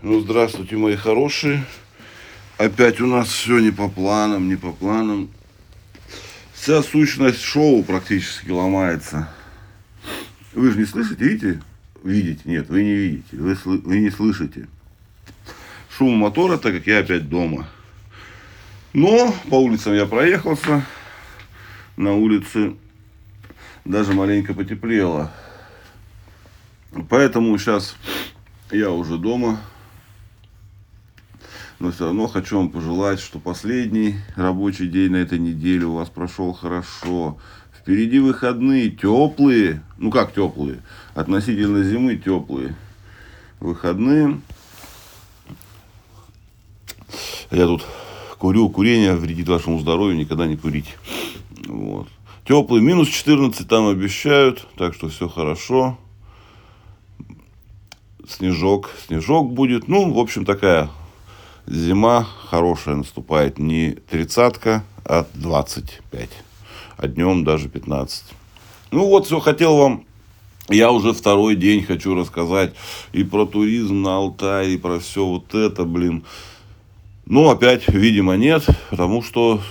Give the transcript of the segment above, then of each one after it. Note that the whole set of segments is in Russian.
Ну, здравствуйте, мои хорошие. Опять у нас все не по планам, не по планам. Вся сущность шоу практически ломается. Вы же не слышите, видите? Видите? Нет, вы не видите. Вы, сл- вы не слышите. Шум мотора, так как я опять дома. Но по улицам я проехался. На улице даже маленько потеплело. Поэтому сейчас я уже дома. Но все равно хочу вам пожелать, что последний рабочий день на этой неделе у вас прошел хорошо. Впереди выходные теплые. Ну как теплые? Относительно зимы теплые. Выходные. Я тут курю. Курение вредит вашему здоровью. Никогда не курить. Вот. Теплый. Минус 14 там обещают. Так что все хорошо. Снежок. Снежок будет. Ну, в общем, такая зима хорошая наступает. Не тридцатка, а 25. А днем даже 15. Ну вот, все, хотел вам я уже второй день хочу рассказать и про туризм на Алтае, и про все вот это, блин. Ну, опять, видимо, нет, потому что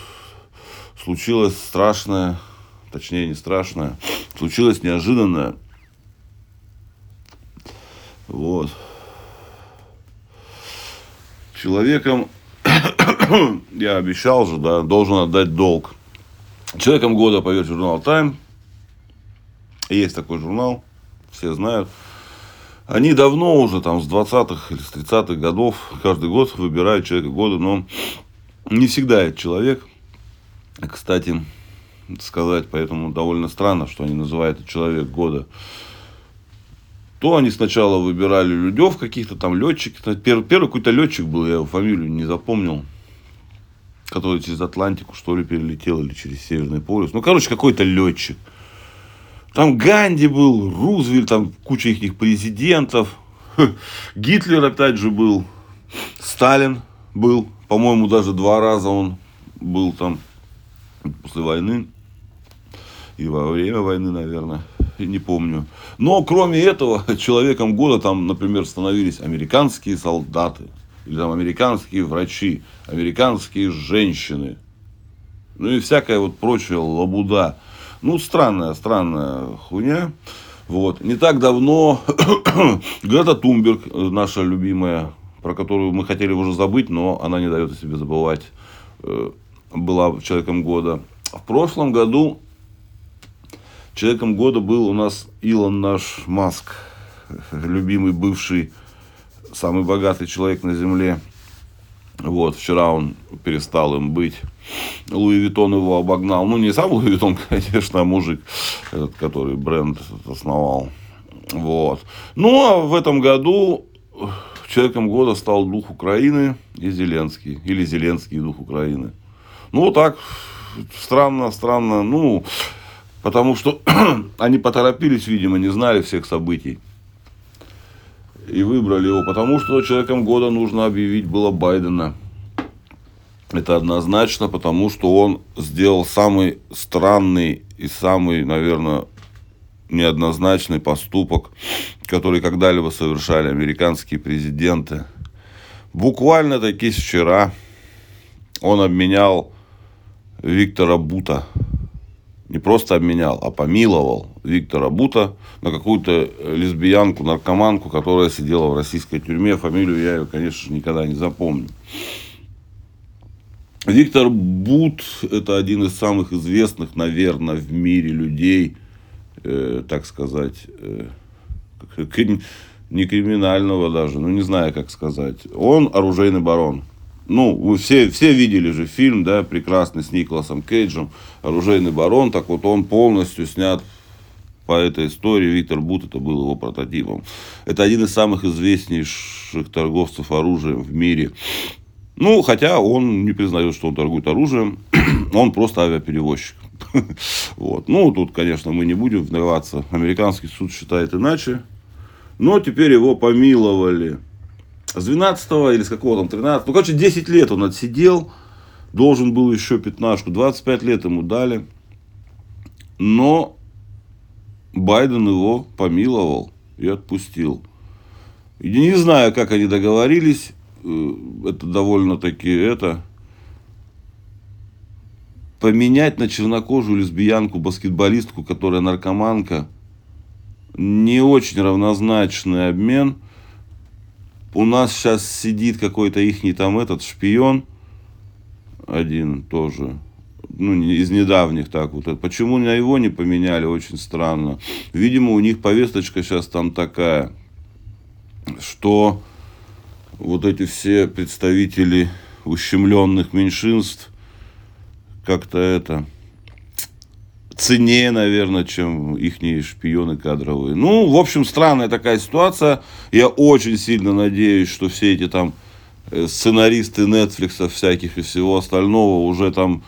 случилось страшное, точнее, не страшное, случилось неожиданное. Вот. Человеком, я обещал же, да, должен отдать долг. Человеком года, поверьте, журнал Time. Есть такой журнал, все знают. Они давно уже, там, с 20-х или с 30-х годов, каждый год выбирают человека года, но не всегда это человек. Кстати, сказать, поэтому довольно странно, что они называют человек года. То они сначала выбирали людев каких-то там летчиков. Первый, первый какой-то летчик был, я его фамилию не запомнил. Который через Атлантику, что ли, перелетел или через Северный полюс. Ну, короче, какой-то летчик. Там Ганди был, Рузвельт, там куча их президентов. Гитлер опять же был. Сталин был. По-моему, даже два раза он был там после войны. И во время войны, наверное. Не помню. Но кроме этого, человеком года там, например, становились американские солдаты. Или там американские врачи. Американские женщины. Ну и всякая вот прочая лабуда. Ну, странная, странная хуйня. Вот. Не так давно Грета Тунберг, наша любимая, про которую мы хотели уже забыть, но она не дает о себе забывать, была человеком года. В прошлом году человеком года был у нас Илон наш Маск, любимый бывший, самый богатый человек на Земле. Вот, вчера он перестал им быть. Луи Виттон его обогнал. Ну, не сам Луи Виттон, конечно, а мужик, этот, который бренд основал. Вот. Ну, а в этом году человеком года стал дух Украины и Зеленский. Или Зеленский дух Украины. Ну, вот так. Странно, странно. Ну, потому что они поторопились, видимо, не знали всех событий. И выбрали его, потому что человеком года нужно объявить было Байдена. Это однозначно, потому что он сделал самый странный и самый, наверное, неоднозначный поступок, который когда-либо совершали американские президенты. Буквально таки вчера он обменял Виктора Бута не просто обменял, а помиловал Виктора Бута на какую-то лесбиянку, наркоманку, которая сидела в российской тюрьме. Фамилию я ее, конечно, никогда не запомню. Виктор Бут – это один из самых известных, наверное, в мире людей, э, так сказать, э, не криминального даже, ну не знаю, как сказать. Он оружейный барон ну, вы все, все видели же фильм, да, прекрасный с Николасом Кейджем, «Оружейный барон», так вот он полностью снят по этой истории. Виктор Бут, это был его прототипом. Это один из самых известнейших торговцев оружием в мире. Ну, хотя он не признает, что он торгует оружием, он просто авиаперевозчик. Вот. Ну, тут, конечно, мы не будем вдаваться. Американский суд считает иначе. Но теперь его помиловали с 12 или с какого там 13, ну, короче, 10 лет он отсидел, должен был еще пятнашку, 25 лет ему дали, но Байден его помиловал и отпустил. не знаю, как они договорились. Э, это довольно-таки это поменять на чернокожую лесбиянку, баскетболистку, которая наркоманка, не очень равнозначный обмен. У нас сейчас сидит какой-то ихний там этот шпион, один тоже, ну, из недавних так вот. Почему на его не поменяли, очень странно. Видимо, у них повесточка сейчас там такая, что вот эти все представители ущемленных меньшинств как-то это ценнее, наверное, чем их шпионы кадровые. Ну, в общем, странная такая ситуация. Я очень сильно надеюсь, что все эти там э, сценаристы Netflix всяких и всего остального уже там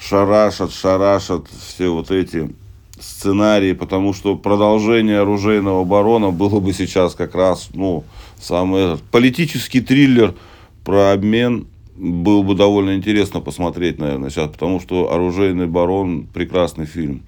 шарашат, шарашат все вот эти сценарии, потому что продолжение оружейного барона было бы сейчас как раз, ну, самый этот, политический триллер про обмен было бы довольно интересно посмотреть, наверное, сейчас, потому что «Оружейный барон» – прекрасный фильм.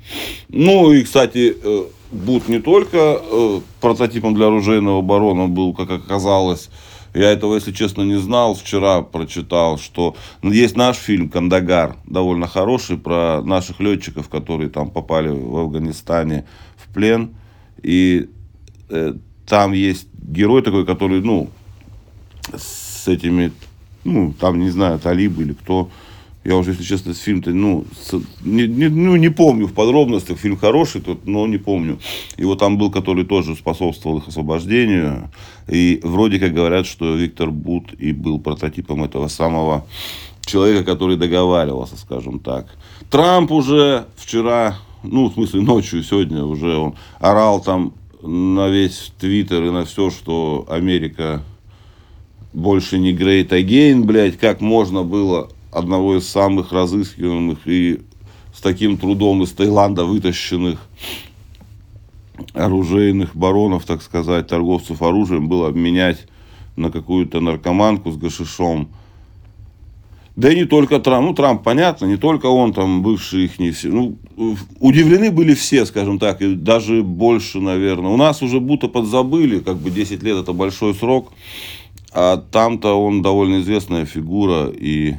Ну, и, кстати, э, Бут не только э, прототипом для «Оружейного барона» был, как оказалось, я этого, если честно, не знал. Вчера прочитал, что есть наш фильм «Кандагар», довольно хороший, про наших летчиков, которые там попали в Афганистане в плен. И э, там есть герой такой, который, ну, с этими ну, там, не знаю, талибы или кто. Я уже, если честно, фильм-то, ну, не, не, ну, не помню в подробностях. Фильм хороший, тот, но не помню. И вот там был, который тоже способствовал их освобождению. И вроде как говорят, что Виктор Бут и был прототипом этого самого человека, который договаривался, скажем так. Трамп уже вчера, ну, в смысле, ночью, сегодня уже он орал там на весь Твиттер и на все, что Америка больше не Great Again, блядь, как можно было одного из самых разыскиваемых и с таким трудом из Таиланда вытащенных оружейных баронов, так сказать, торговцев оружием, было обменять на какую-то наркоманку с гашишом. Да и не только Трамп. Ну, Трамп, понятно, не только он, там, бывший их не все. Ну, удивлены были все, скажем так, и даже больше, наверное. У нас уже будто подзабыли, как бы 10 лет это большой срок. А там-то он довольно известная фигура, и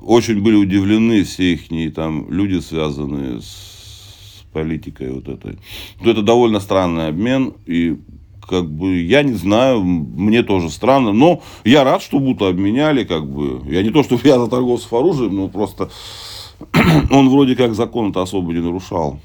очень были удивлены все их там люди, связанные с политикой вот этой. То это довольно странный обмен, и как бы, я не знаю, мне тоже странно, но я рад, что будто обменяли, как бы, я не то, что я за торговцев оружием, но просто он вроде как закон-то особо не нарушал.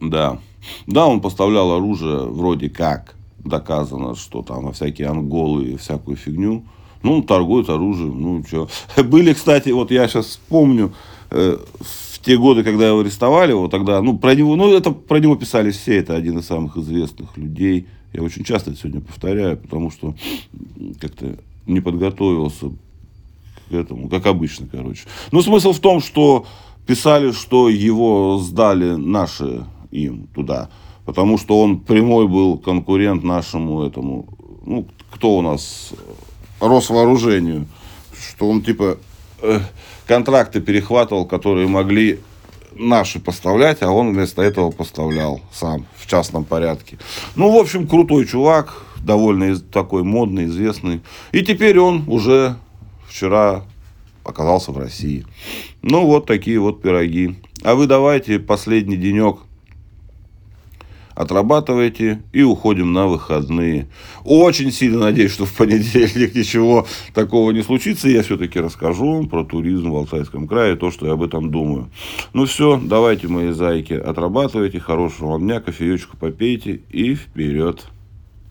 Да. Да, он поставлял оружие вроде как доказано, что там всякие анголы и всякую фигню. Ну, торгует оружием, ну, что. Были, кстати, вот я сейчас вспомню, э, в те годы, когда его арестовали, вот тогда, ну, про него, ну, это про него писали все, это один из самых известных людей. Я очень часто это сегодня повторяю, потому что как-то не подготовился к этому, как обычно, короче. Ну, смысл в том, что писали, что его сдали наши им туда потому что он прямой был конкурент нашему этому, ну, кто у нас, Росвооружению, что он типа э, контракты перехватывал, которые могли наши поставлять, а он вместо этого поставлял сам в частном порядке. Ну, в общем, крутой чувак, довольно такой модный, известный. И теперь он уже вчера оказался в России. Ну, вот такие вот пироги. А вы давайте последний денек отрабатываете и уходим на выходные. Очень сильно надеюсь, что в понедельник ничего такого не случится. Я все-таки расскажу про туризм в Алтайском крае, то, что я об этом думаю. Ну все, давайте, мои зайки, отрабатывайте. Хорошего вам дня, кофеечку попейте и вперед.